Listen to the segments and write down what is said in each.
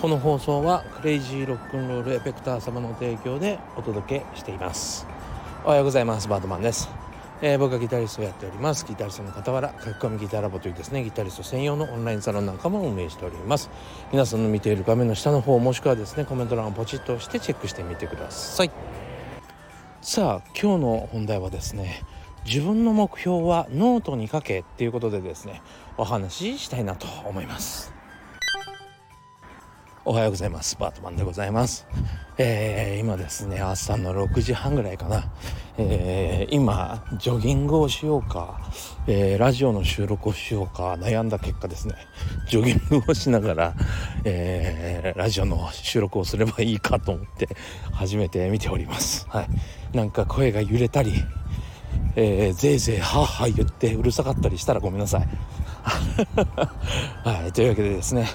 この放送はクレイジーロックンロールエフェクター様の提供でお届けしています。おはようございます。バードマンです、えー、僕はギタリストをやっております。ギタリストの傍ら書き込みギターラボというですねギタリスト専用のオンラインサロンなんかも運営しております。皆さんの見ている画面の下の方もしくはですねコメント欄をポチッと押してチェックしてみてください。さあ今日の本題はですね自分の目標はノートに書けっていうことでですねお話ししたいなと思います。おはようございます。バートマンでございます、えー、今ですね朝の6時半ぐらいかな、えー、今ジョギングをしようか、えー、ラジオの収録をしようか悩んだ結果ですね。ジョギングをしながら、えラジオの収録をすればいいかと思って初めて見ております。はい。なんか声が揺れたりえー、ぜいぜいはーはー言ってうるさかったりしたらごめんなさい。はい、というわけでですね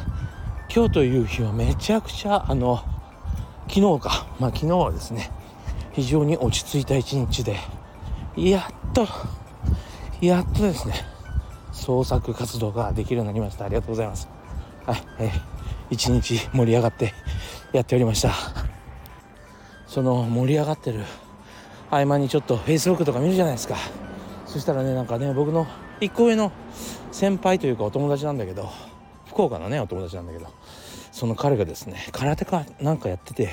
今日という日はめちゃくちゃあの昨日か。まあ昨日はですね非常に落ち着いた一日でやっとやっとですね創作活動ができるようになりました。ありがとうございます。はい、えー、一日盛り上がってやっておりました。その盛り上がってる合間にちょっと Facebook とか見るじゃないですか。そしたらねなんかね僕の1個上の先輩というかお友達なんだけど福岡のねお友達なんだけどその彼がですね空手かなんかやってて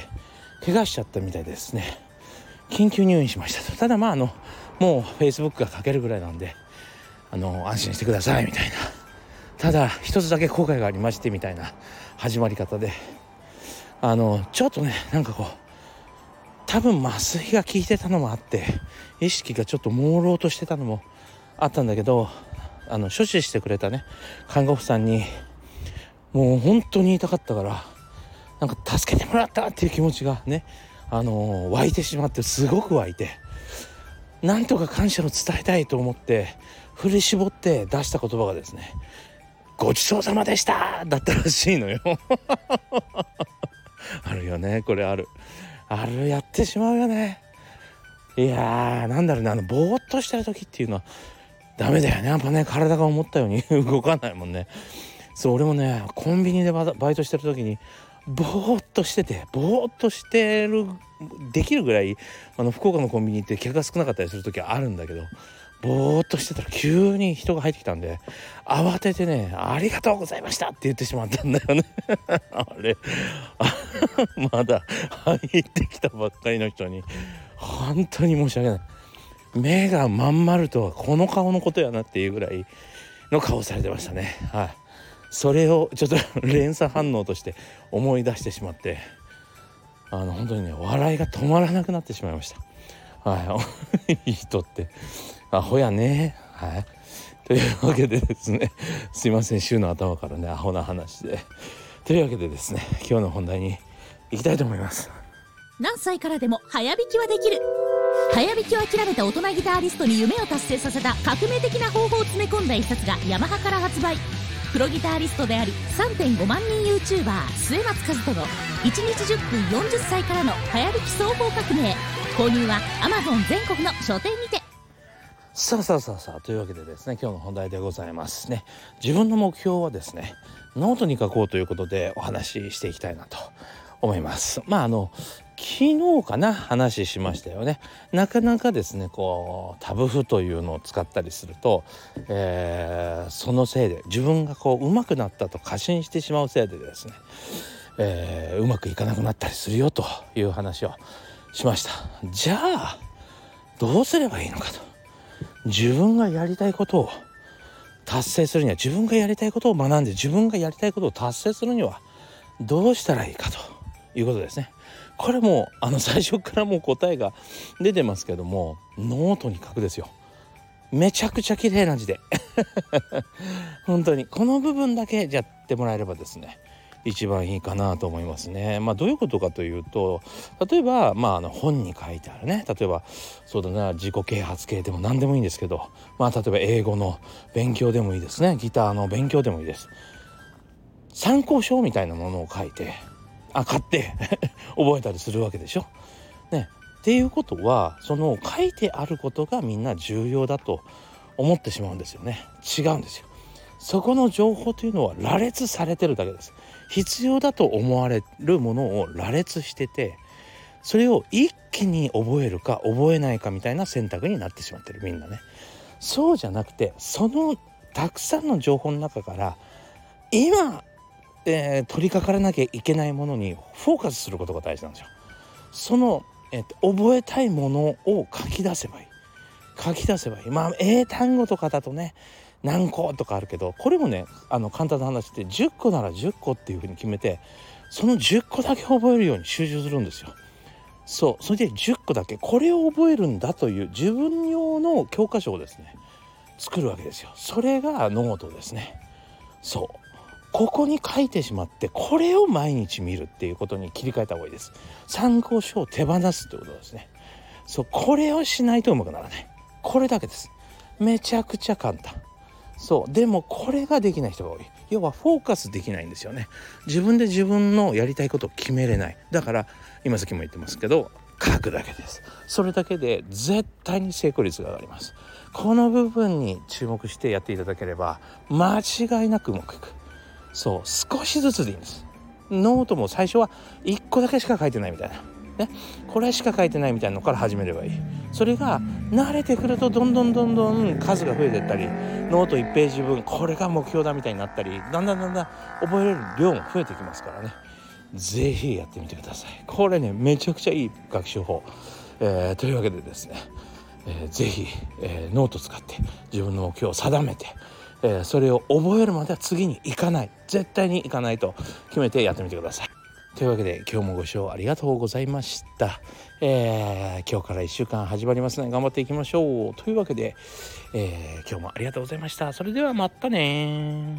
怪我しちゃったみたいですね。緊急入院しましたと。ただまああのもう Facebook が書けるぐらいなんであの安心してくださいみたいな。ただ一つだけ後悔がありましてみたいな始まり方で。あのちょっとねなんかこう多分麻酔が効いてたのもあって意識がちょっと朦朧としてたのもあったんだけどあの処置してくれたね看護婦さんにもう本当に言いたかったからなんか助けてもらったっていう気持ちがねあのー、湧いてしまってすごく湧いてなんとか感謝を伝えたいと思って振り絞って出した言葉がですね「ごちそうさまでした!」だったらしいのよ。あるよねこれある。あるやってしまうよね。いやーなんだろうねあのぼーっとしてる時っていうのはダメだよね。やっぱね体が思ったように 動かないもんね。そう俺もねコンビニでバイトしてる時にぼーっとしててぼーっとしてるできるぐらいあの福岡のコンビニって客が少なかったりする時あるんだけどぼーっとしてたら急に人が入ってきたんで慌ててね「ありがとうございました」って言ってしまったんだよね。あれ。まだ入ってきたばっかりの人に本当に申し訳ない。目がまん丸とはこの顔のことやなっていうぐらいの顔されてましたね。はい。それをちょっと連鎖反応として思い出してしまってあの本当にね笑いが止まらなくなってしまいました。はい。い い人って。アホやね。はい。というわけでですねすいません週の頭からねアホな話で。というわけでですね今日の本題に行きたいと思います。何歳からでも早弾きはできる。早弾きを諦めた大人ギタリストに夢を達成させた革命的な方法を詰め込んだ一冊がヤマハから発売。プロギタリストであり3.5万人 YouTuber 末松和人の1日10分40歳からの早弾き双方革命。購入は Amazon 全国の書店にて。さあさあさあさあというわけでですね今日の本題でございますね。自分の目標はですねノートに書こうということでお話ししていきたいなと思います。まああの昨日かな話しましたよね。なかなかですねこうタブ譜というのを使ったりすると、えー、そのせいで自分がこう上手くなったと過信してしまうせいでですね、えー、うまくいかなくなったりするよという話をしました。じゃあどうすればいいのかと。自分がやりたいことを達成するには自分がやりたいことを学んで自分がやりたいことを達成するにはどうしたらいいかと。いうことですね。これもあの 最初からもう答えが出てますけどもノートに書くですよめちゃくちゃ綺麗な字で 本当にこの部分だけやってもらえればですね一番いいかなと思いますね。まあどういうことかというと例えばまああの本に書いてあるね例えばそうだな自己啓発系でも何でもいいんですけどまあ例えば英語の勉強でもいいですねギターの勉強でもいいです。参考書みたいなものを書いてあ買って 覚えたりするわけでしょ？ね、っていうことはその書いてあることがみんな重要だと思ってしまうんですよね違うんですよ。そこの情報というのは羅列されてるだけです必要だと思われるものを羅列しててそれを一気に覚えるか覚えないかみたいな選択になってしまってるみんなねそうじゃなくてそのたくさんの情報の中から今、えー、取り掛からなきゃいけないものにフォーカスすることが大事なんですよその、えーと、覚えたいものを書き出せばいい書き出せばいいまあ英単語とかだとね何個とかあるけどこれもねあの簡単な話で10個なら10個っていうふうに決めてその10個だけ覚えるように集中するんですよ。そうそれで10個だけこれを覚えるんだという自分用の教科書をですね作るわけですよ。それがノートですね。そうここに書いてしまってこれを毎日見るっていうことに切り替えた方がいいです。参考書を手放すってことですね。そうこれをしないとうまくならない。これだけです。めちゃくちゃ簡単。そうでもこれができない人が多い要はフォーカスできないんですよね自分で自分のやりたいことを決めれないだから今さっきも言ってますけど書くだけですそれだけで絶対に成功率が上がりますこの部分に注目してやっていただければ間違いなくうまくいくそう少しずつでいいんです。ノートも最初は1個だけしか書いてないみたいな。ね、これしか書いてないみたいなのから始めればいい。それが慣れてくるとどんどんどんどん数が増えてったりノート1ページ分これが目標だみたいになったりだんだんだんだん覚えれる量も増えてきますからね。是非やってみてください。これねめちゃくちゃいい学習法、えー、というわけでですね、えー、えー、ノート使って自分の目標を定めてえー、それを覚えるまでは次に行かない絶対に行かないと決めてやってみてください。というわけで今日もご視聴ありがとうございました。えー、今日から1週間始まりますね頑張っていきましょう。というわけで、えー、今日もありがとうございました。それではまたね